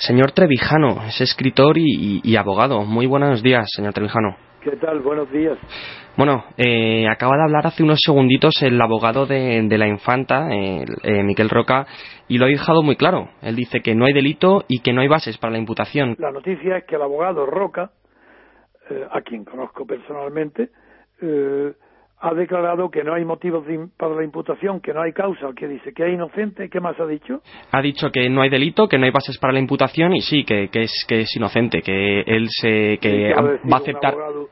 Señor Trevijano, es escritor y, y, y, abogado. Muy buenos días, señor Trevijano. ¿Qué tal? Buenos días. Bueno, eh, acaba de hablar hace unos segunditos el abogado de, de la infanta, eh, eh, Miquel Roca, y lo ha dejado muy claro. Él dice que no hay delito y que no hay bases para la imputación. La noticia es que el abogado Roca, eh, a quien conozco personalmente, eh, ha declarado que no hay motivos para la imputación, que no hay causa, que dice que es inocente. ¿Qué más ha dicho? Ha dicho que no hay delito, que no hay bases para la imputación y sí, que, que es que es inocente, que él se que va a aceptar. Un abogado,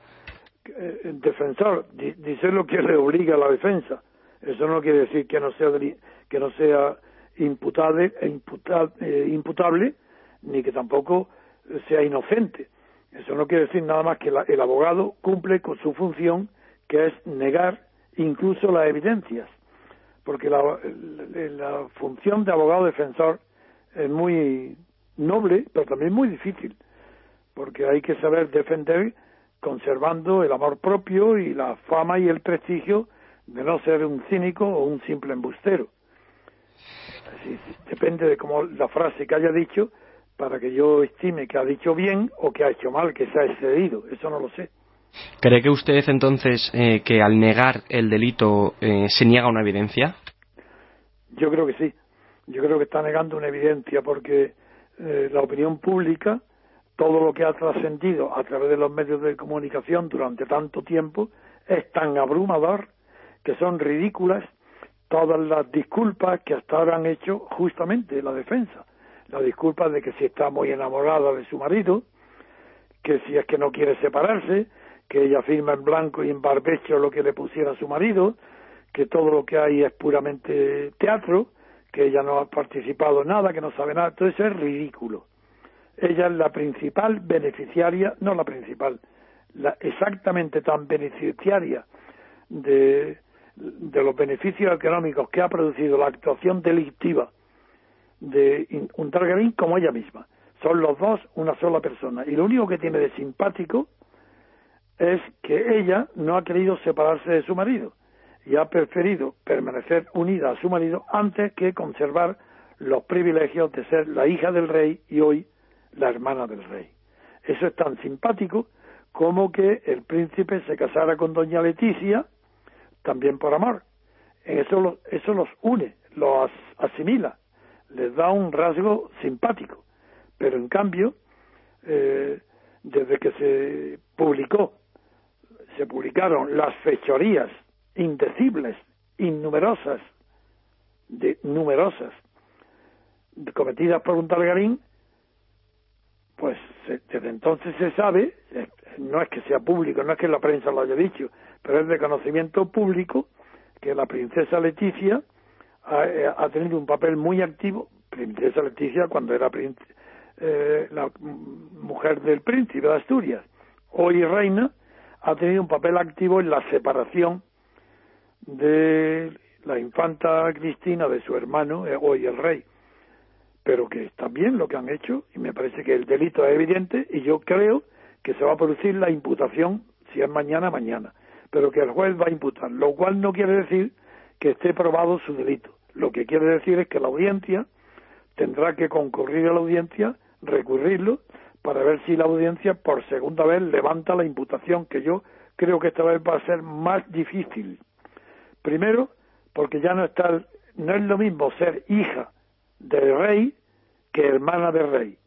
eh, defensor dice lo que le obliga a la defensa. Eso no quiere decir que no sea que no sea imputable, imputable, eh, imputable ni que tampoco sea inocente. Eso no quiere decir nada más que la, el abogado cumple con su función que es negar incluso las evidencias, porque la, función de abogado defensor es muy noble, pero también muy difícil, porque hay que saber defender conservando el amor propio y la fama y el prestigio de no ser un cínico o un simple embustero. Así, depende de cómo la frase que haya dicho para que yo estime que ha dicho bien o que ha hecho mal, que se ha excedido, eso no lo sé. ¿Cree que usted entonces eh, que al negar el delito eh, se niega una evidencia? Yo creo que sí. Yo creo que está negando una evidencia porque eh, la opinión pública, todo lo que ha trascendido a través de los medios de comunicación durante tanto tiempo, es tan abrumador que son ridículas todas las disculpas que hasta ahora han hecho justamente la defensa. La disculpa de que si está muy enamorada de su marido, que si es que no quiere separarse, que ella firma en blanco y en barbecho lo que le pusiera a su marido, que todo lo que hay es puramente teatro, que ella no ha participado en nada, que no sabe nada, todo eso es ridículo. Ella es la principal beneficiaria, no la principal, la exactamente tan beneficiaria de, de los beneficios económicos que ha producido la actuación delictiva de un Targaryen como ella misma. Son los dos una sola persona. Y lo único que tiene de simpático es que ella no ha querido separarse de su marido y ha preferido permanecer unida a su marido antes que conservar los privilegios de ser la hija del rey y hoy la hermana del rey. Eso es tan simpático como que el príncipe se casara con doña Leticia también por amor. Eso, eso los une, los asimila, les da un rasgo simpático. Pero en cambio, eh, desde que se publicó se publicaron las fechorías indecibles, innumerosas, de, numerosas, cometidas por un Targarín, pues desde entonces se sabe, no es que sea público, no es que la prensa lo haya dicho, pero es de conocimiento público que la princesa Leticia ha, eh, ha tenido un papel muy activo, princesa Leticia cuando era eh, la mujer del príncipe de Asturias, hoy reina, ha tenido un papel activo en la separación de la infanta Cristina de su hermano, eh, hoy el rey. Pero que está bien lo que han hecho y me parece que el delito es evidente y yo creo que se va a producir la imputación, si es mañana, mañana. Pero que el juez va a imputar, lo cual no quiere decir que esté probado su delito. Lo que quiere decir es que la audiencia tendrá que concurrir a la audiencia, recurrirlo para ver si la audiencia por segunda vez levanta la imputación, que yo creo que esta vez va a ser más difícil. Primero, porque ya no está, no es lo mismo ser hija del rey que hermana del rey.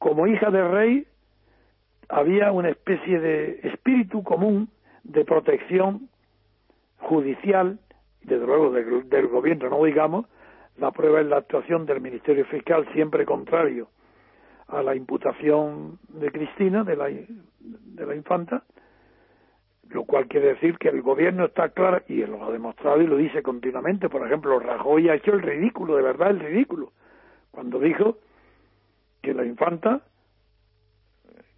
Como hija del rey había una especie de espíritu común de protección judicial, desde luego del, del gobierno, no digamos, la prueba es la actuación del Ministerio Fiscal siempre contrario a la imputación de Cristina, de la, de la infanta, lo cual quiere decir que el gobierno está claro, y lo ha demostrado y lo dice continuamente, por ejemplo, Rajoy ha hecho el ridículo, de verdad el ridículo, cuando dijo que la infanta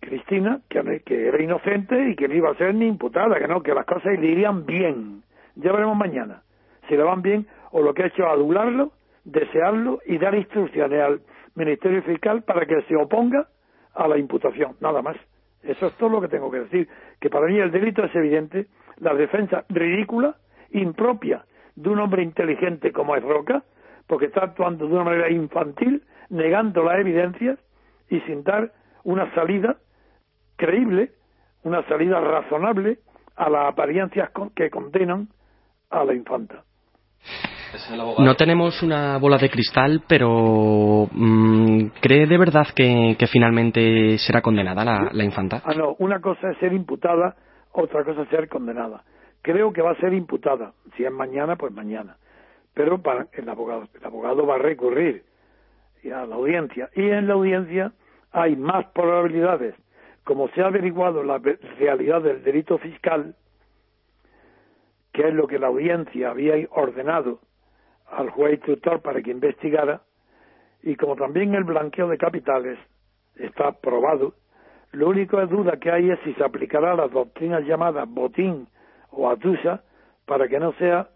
Cristina, que, era inocente y que no iba a ser ni imputada, que no, que las cosas le irían bien. Ya veremos mañana si le van bien o lo que ha hecho es adularlo, desearlo y dar instrucciones al Ministerio Fiscal para que se oponga a la imputación, nada más. Eso es todo lo que tengo que decir, que para mí el delito es evidente, la defensa ridícula, impropia de un hombre inteligente como es Roca, porque está actuando de una manera infantil, negando las evidencias y sin dar una salida creíble, una salida razonable a las apariencias que condenan a la infanta. No tenemos una bola de cristal, pero mm, ¿cree de verdad que, finalmente será condenada la, infanta? Ah, no, una cosa es ser imputada, otra cosa es ser condenada. Creo que va a ser imputada. Si es mañana, pues mañana. Pero para el abogado, el abogado va a recurrir a la audiencia. Y en la audiencia hay más probabilidades, como se ha averiguado la realidad del delito fiscal, que es lo que la audiencia había ordenado al juez instructor para que investigara, y como también el blanqueo de capitales está probado, lo único de duda que hay es si se aplicará las doctrinas llamadas botín o atusa para que no sea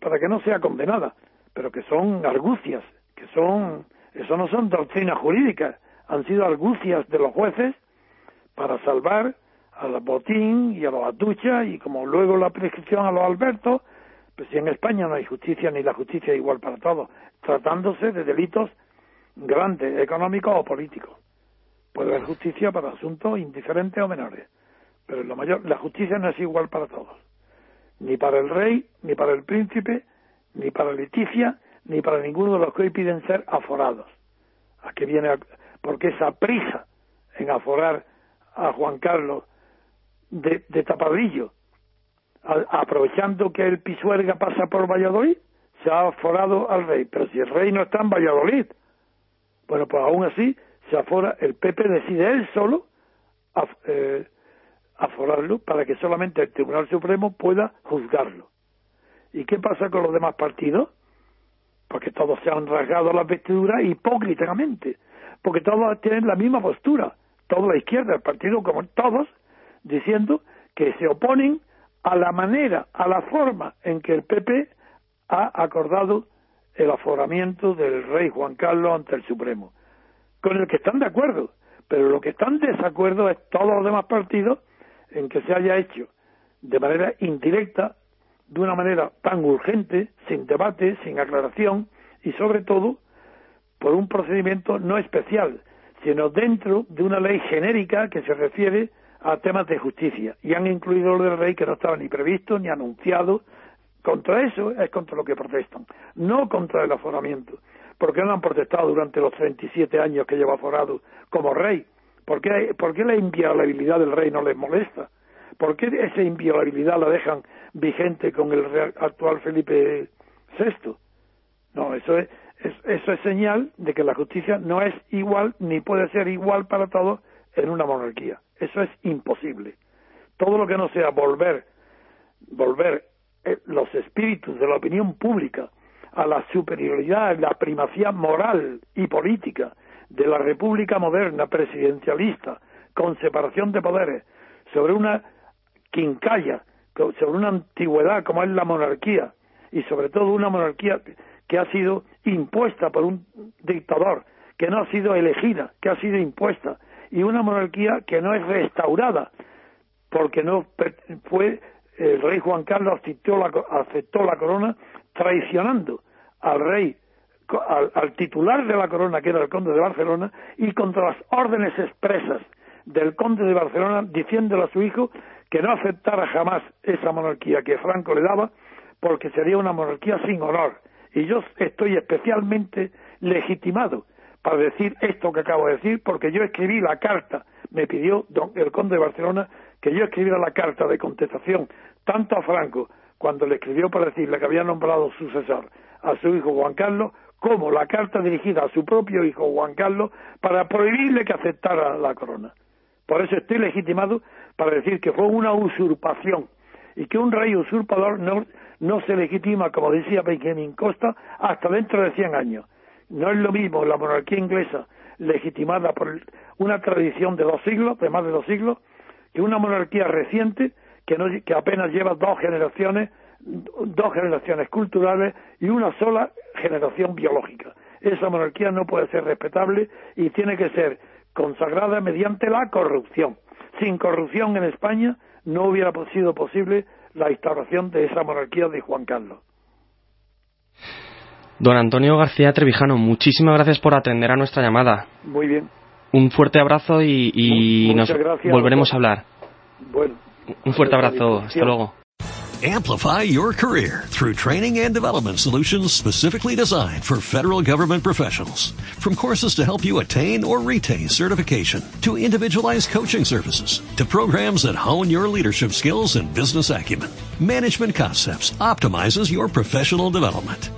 para que no sea condenada, pero que son argucias, que son eso no son doctrinas jurídicas, han sido argucias de los jueces para salvar a los botín y a los atucha y como luego la prescripción a los albertos pues si en España no hay justicia ni la justicia es igual para todos, tratándose de delitos grandes, económicos o políticos. Puede haber justicia para asuntos indiferentes o menores, pero lo mayor, la justicia no es igual para todos, ni para el rey, ni para el príncipe, ni para Leticia, ni para ninguno de los que hoy piden ser aforados. ¿A qué viene? Porque esa prisa en aforar a Juan Carlos de, de tapadillo aprovechando que el Pisuerga pasa por Valladolid, se ha aforado al rey. Pero si el rey no está en Valladolid, bueno, pues aún así se afora, el PP decide él solo eh, aforarlo para que solamente el Tribunal Supremo pueda juzgarlo. ¿Y qué pasa con los demás partidos? Porque todos se han rasgado las vestiduras hipócritamente, porque todos tienen la misma postura, toda la izquierda, el partido como todos, diciendo que se oponen a la manera, a la forma en que el PP ha acordado el aforamiento del rey Juan Carlos ante el Supremo, con el que están de acuerdo, pero lo que están de desacuerdo es todos los demás partidos en que se haya hecho de manera indirecta, de una manera tan urgente, sin debate, sin aclaración y sobre todo por un procedimiento no especial, sino dentro de una ley genérica que se refiere a temas de justicia y han incluido lo del rey que no estaba ni previsto ni anunciado. Contra eso es contra lo que protestan, no contra el aforamiento. ¿Por qué no han protestado durante los 37 años que lleva aforado como rey? ¿Por qué, ¿Por la inviolabilidad del rey no les molesta? ¿Por qué esa inviolabilidad la dejan vigente con el actual Felipe VI? No, eso es, eso es señal de que la justicia no es igual ni puede ser igual para todos en una monarquía. Eso es imposible. Todo lo que no sea volver, volver eh, los espíritus de la opinión pública a la superioridad, la primacía moral y política de la república moderna presidencialista, con separación de poderes, sobre una quincalla, sobre una antigüedad como es la monarquía, y sobre todo una monarquía que ha sido impuesta por un dictador, que no ha sido elegida, que ha sido impuesta, y una monarquía que no es restaurada, porque no fue el rey Juan Carlos aceptó la, corona traicionando al rey, al, titular de la corona, que era el conde de Barcelona, y contra las órdenes expresas del conde de Barcelona, diciéndole a su hijo que no aceptara jamás esa monarquía que Franco le daba, porque sería una monarquía sin honor. Y yo estoy especialmente legitimado para decir esto que acabo de decir, porque yo escribí la carta, me pidió don, el conde de Barcelona que yo escribiera la carta de contestación tanto a Franco cuando le escribió para decirle que había nombrado sucesor a su hijo Juan Carlos, como la carta dirigida a su propio hijo Juan Carlos para prohibirle que aceptara la corona. Por eso estoy legitimado para decir que fue una usurpación y que un rey usurpador no, no se legitima, como decía Benjamin Costa, hasta dentro de 100 años No es lo mismo la monarquía inglesa legitimada por una tradición de dos siglos, de más de dos siglos, que una monarquía reciente que, no, que apenas lleva dos generaciones, dos generaciones culturales y una sola generación biológica. Esa monarquía no puede ser respetable y tiene que ser consagrada mediante la corrupción. Sin corrupción en España no hubiera sido posible la instauración de esa monarquía de Juan Carlos. Don Antonio García Trevijano, muchísimas gracias por atender a nuestra llamada. Muy bien. Un fuerte abrazo y, nos volveremos a hablar. Bueno. Un fuerte abrazo. Hasta luego. Amplify your career through training and development solutions specifically designed for federal government professionals. From courses to help you attain or retain certification, to individualized coaching services, to programs that hone your leadership skills and business acumen, Management Concepts optimizes your professional development.